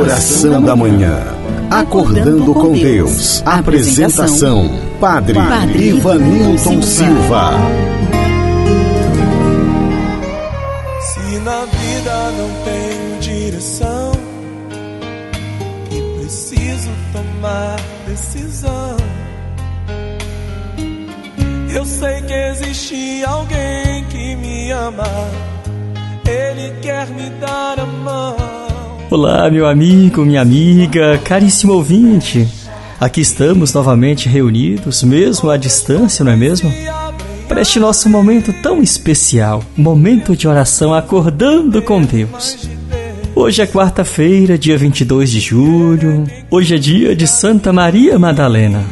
Oração da Manhã. Acordando com Deus. Apresentação: Padre, Padre Ivanilton Silva. Se na vida não tenho direção e preciso tomar decisão, eu sei que existe alguém que me ama. Ele quer me dar a mão. Olá, meu amigo, minha amiga, caríssimo ouvinte. Aqui estamos novamente reunidos, mesmo à distância, não é mesmo? Para este nosso momento tão especial, momento de oração acordando com Deus. Hoje é quarta-feira, dia 22 de julho. Hoje é dia de Santa Maria Madalena.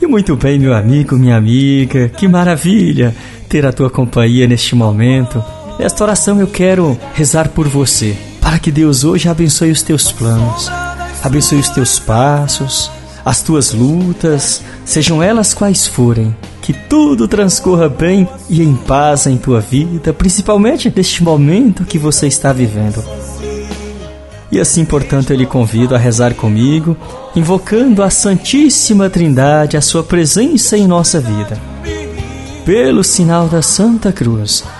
E muito bem, meu amigo, minha amiga, que maravilha ter a tua companhia neste momento. Nesta oração eu quero rezar por você para que Deus hoje abençoe os teus planos, abençoe os teus passos, as tuas lutas, sejam elas quais forem, que tudo transcorra bem e em paz em tua vida, principalmente neste momento que você está vivendo. E assim, portanto, eu lhe convido a rezar comigo, invocando a Santíssima Trindade, a sua presença em nossa vida. Pelo sinal da Santa Cruz,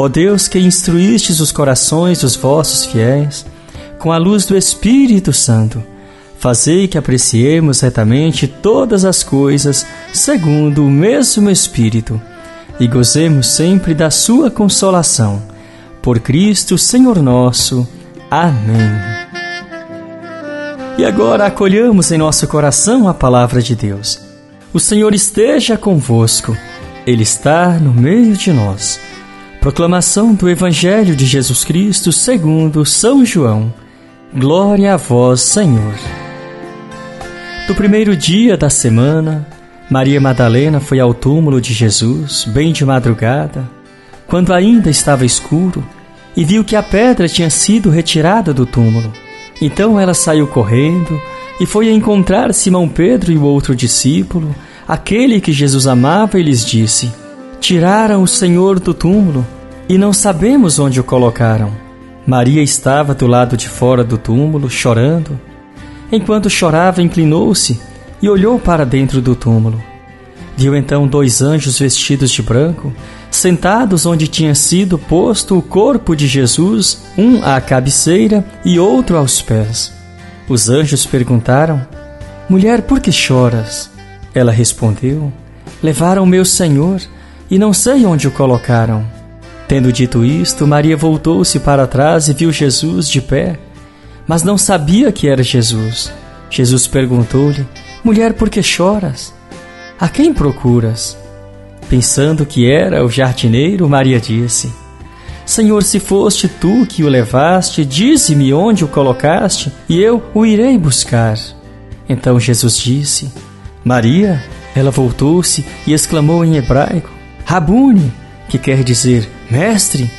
Ó Deus que instruístes os corações dos vossos fiéis, com a luz do Espírito Santo, fazei que apreciemos retamente todas as coisas segundo o mesmo Espírito e gozemos sempre da sua consolação. Por Cristo, Senhor nosso. Amém. E agora acolhamos em nosso coração a palavra de Deus. O Senhor esteja convosco, Ele está no meio de nós. Proclamação do Evangelho de Jesus Cristo segundo São João. Glória a vós, Senhor. No primeiro dia da semana, Maria Madalena foi ao túmulo de Jesus, bem de madrugada, quando ainda estava escuro, e viu que a pedra tinha sido retirada do túmulo. Então ela saiu correndo e foi encontrar Simão Pedro e o outro discípulo, aquele que Jesus amava, e lhes disse: Tiraram o Senhor do túmulo e não sabemos onde o colocaram. Maria estava do lado de fora do túmulo, chorando. Enquanto chorava, inclinou-se e olhou para dentro do túmulo. Viu então dois anjos vestidos de branco, sentados onde tinha sido posto o corpo de Jesus, um à cabeceira e outro aos pés. Os anjos perguntaram: Mulher, por que choras? Ela respondeu: Levaram meu Senhor e não sei onde o colocaram. Tendo dito isto, Maria voltou-se para trás e viu Jesus de pé, mas não sabia que era Jesus. Jesus perguntou-lhe: Mulher, por que choras? A quem procuras? Pensando que era o jardineiro, Maria disse: Senhor, se foste tu que o levaste, dize-me onde o colocaste, e eu o irei buscar. Então Jesus disse: Maria. Ela voltou-se e exclamou em hebraico: Rabuni, que quer dizer Mestre.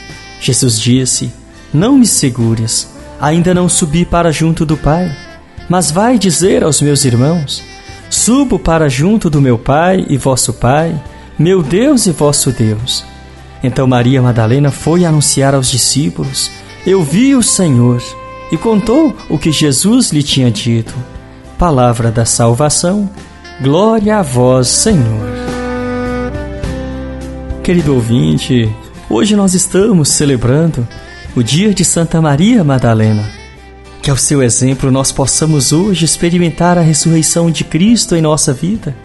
Jesus disse: Não me segures, ainda não subi para junto do Pai, mas vai dizer aos meus irmãos: Subo para junto do meu Pai e vosso Pai, meu Deus e vosso Deus. Então Maria Madalena foi anunciar aos discípulos: Eu vi o Senhor, e contou o que Jesus lhe tinha dito. Palavra da salvação, glória a vós, Senhor. Querido ouvinte, hoje nós estamos celebrando o dia de Santa Maria Madalena. Que ao seu exemplo nós possamos hoje experimentar a ressurreição de Cristo em nossa vida.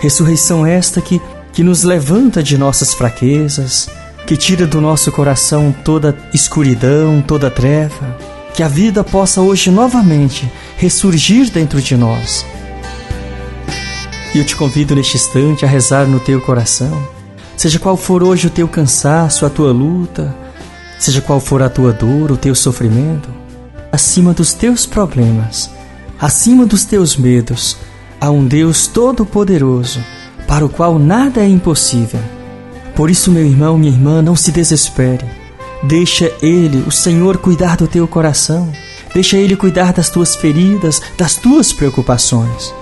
Ressurreição esta que, que nos levanta de nossas fraquezas, que tira do nosso coração toda escuridão, toda treva. Que a vida possa hoje novamente ressurgir dentro de nós. E eu te convido neste instante a rezar no teu coração Seja qual for hoje o teu cansaço, a tua luta, seja qual for a tua dor, o teu sofrimento, acima dos teus problemas, Acima dos teus medos, há um Deus todo-poderoso, para o qual nada é impossível. Por isso, meu irmão, minha irmã, não se desespere. Deixa Ele, o Senhor, cuidar do teu coração. Deixa Ele cuidar das tuas feridas, das tuas preocupações.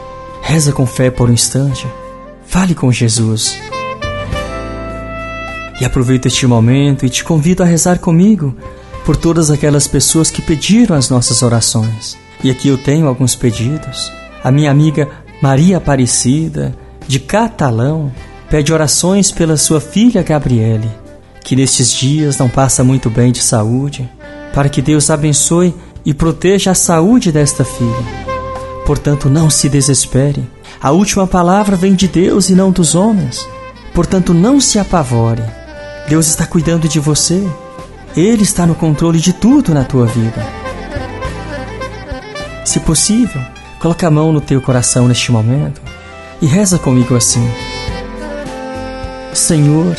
Reza com fé por um instante. Fale com Jesus. E aproveito este momento e te convido a rezar comigo por todas aquelas pessoas que pediram as nossas orações. E aqui eu tenho alguns pedidos. A minha amiga Maria Aparecida, de Catalão, pede orações pela sua filha Gabriele, que nestes dias não passa muito bem de saúde, para que Deus abençoe e proteja a saúde desta filha. Portanto, não se desespere. A última palavra vem de Deus e não dos homens. Portanto, não se apavore. Deus está cuidando de você. Ele está no controle de tudo na tua vida. Se possível, coloque a mão no teu coração neste momento e reza comigo assim: Senhor,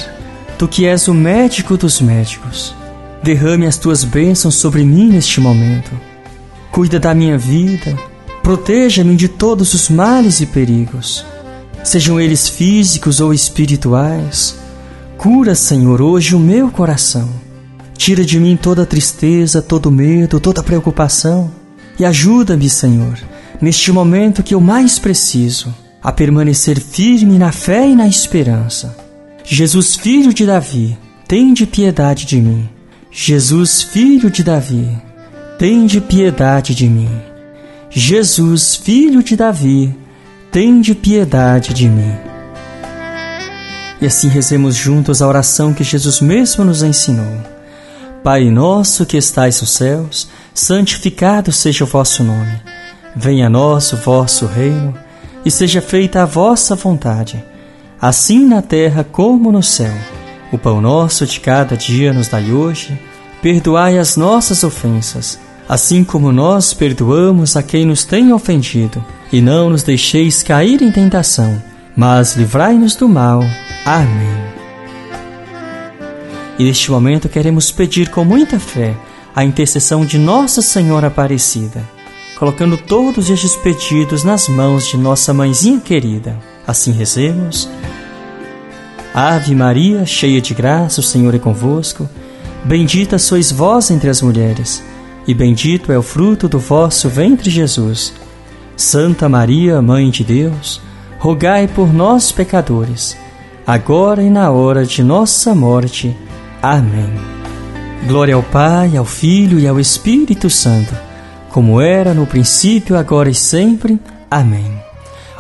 tu que és o médico dos médicos, derrame as tuas bênçãos sobre mim neste momento. Cuida da minha vida, proteja-me de todos os males e perigos, sejam eles físicos ou espirituais Cura, Senhor, hoje o meu coração. Tira de mim toda tristeza, todo medo, toda preocupação. E ajuda-me, Senhor, neste momento que eu mais preciso, a permanecer firme na fé e na esperança. Jesus, filho de Davi, tende piedade de mim. Jesus, filho de Davi, tende piedade de mim. Jesus, filho de Davi, tende piedade de mim. E assim rezemos juntos a oração que Jesus mesmo nos ensinou. Pai nosso que estais nos céus, santificado seja o vosso nome. Venha a nós o vosso reino, e seja feita a vossa vontade, assim na terra como no céu. O pão nosso de cada dia nos dai hoje, perdoai as nossas ofensas, assim como nós perdoamos a quem nos tem ofendido, e não nos deixeis cair em tentação, mas livrai-nos do mal. Amém. E neste momento queremos pedir com muita fé a intercessão de Nossa Senhora Aparecida, colocando todos estes pedidos nas mãos de nossa mãezinha querida. Assim rezemos. Ave Maria, cheia de graça, o Senhor é convosco. Bendita sois vós entre as mulheres, e bendito é o fruto do vosso ventre, Jesus. Santa Maria, Mãe de Deus, rogai por nós, pecadores agora e na hora de nossa morte. Amém. Glória ao Pai, ao Filho e ao Espírito Santo, como era no princípio, agora e sempre. Amém.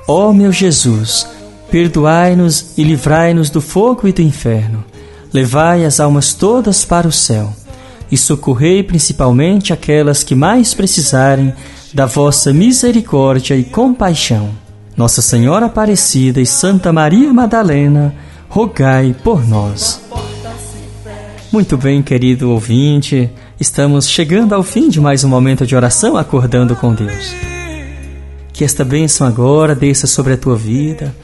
Ó meu Jesus, perdoai-nos e livrai-nos do fogo e do inferno. Levai as almas todas para o céu e socorrei principalmente aquelas que mais precisarem da vossa misericórdia e compaixão. Nossa Senhora Aparecida e Santa Maria Madalena, rogai por nós. Muito bem, querido ouvinte, estamos chegando ao fim de mais um momento de oração acordando com Deus. Que esta bênção agora desça sobre a tua vida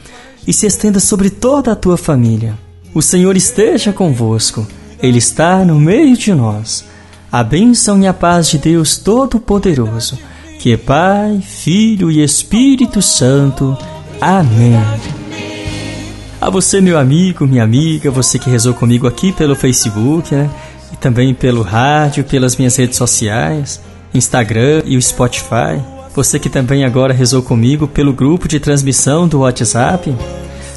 e se estenda sobre toda a tua família. O Senhor esteja convosco, Ele está no meio de nós. A bênção e a paz de Deus Todo-Poderoso que é Pai, Filho e Espírito Santo. Amém. A você, meu amigo, minha amiga, você que rezou comigo aqui pelo Facebook, né? E também pelo rádio, pelas minhas redes sociais, Instagram e o Spotify. Você que também agora rezou comigo pelo grupo de transmissão do WhatsApp.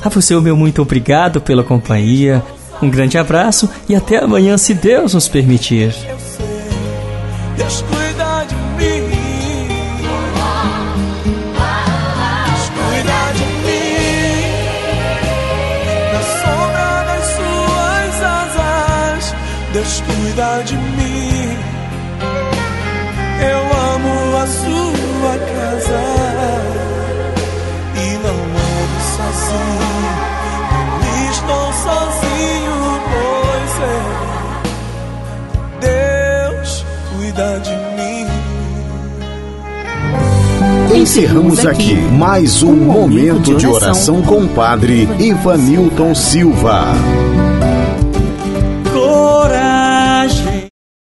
A você, o meu muito obrigado pela companhia. Um grande abraço e até amanhã, se Deus nos permitir. Deus cuida de mim. Eu amo a sua casa e não ando sozinho. Não estou sozinho, pois é. Deus cuida de mim. Encerramos aqui mais um momento de oração com o Padre Ivanilton Silva.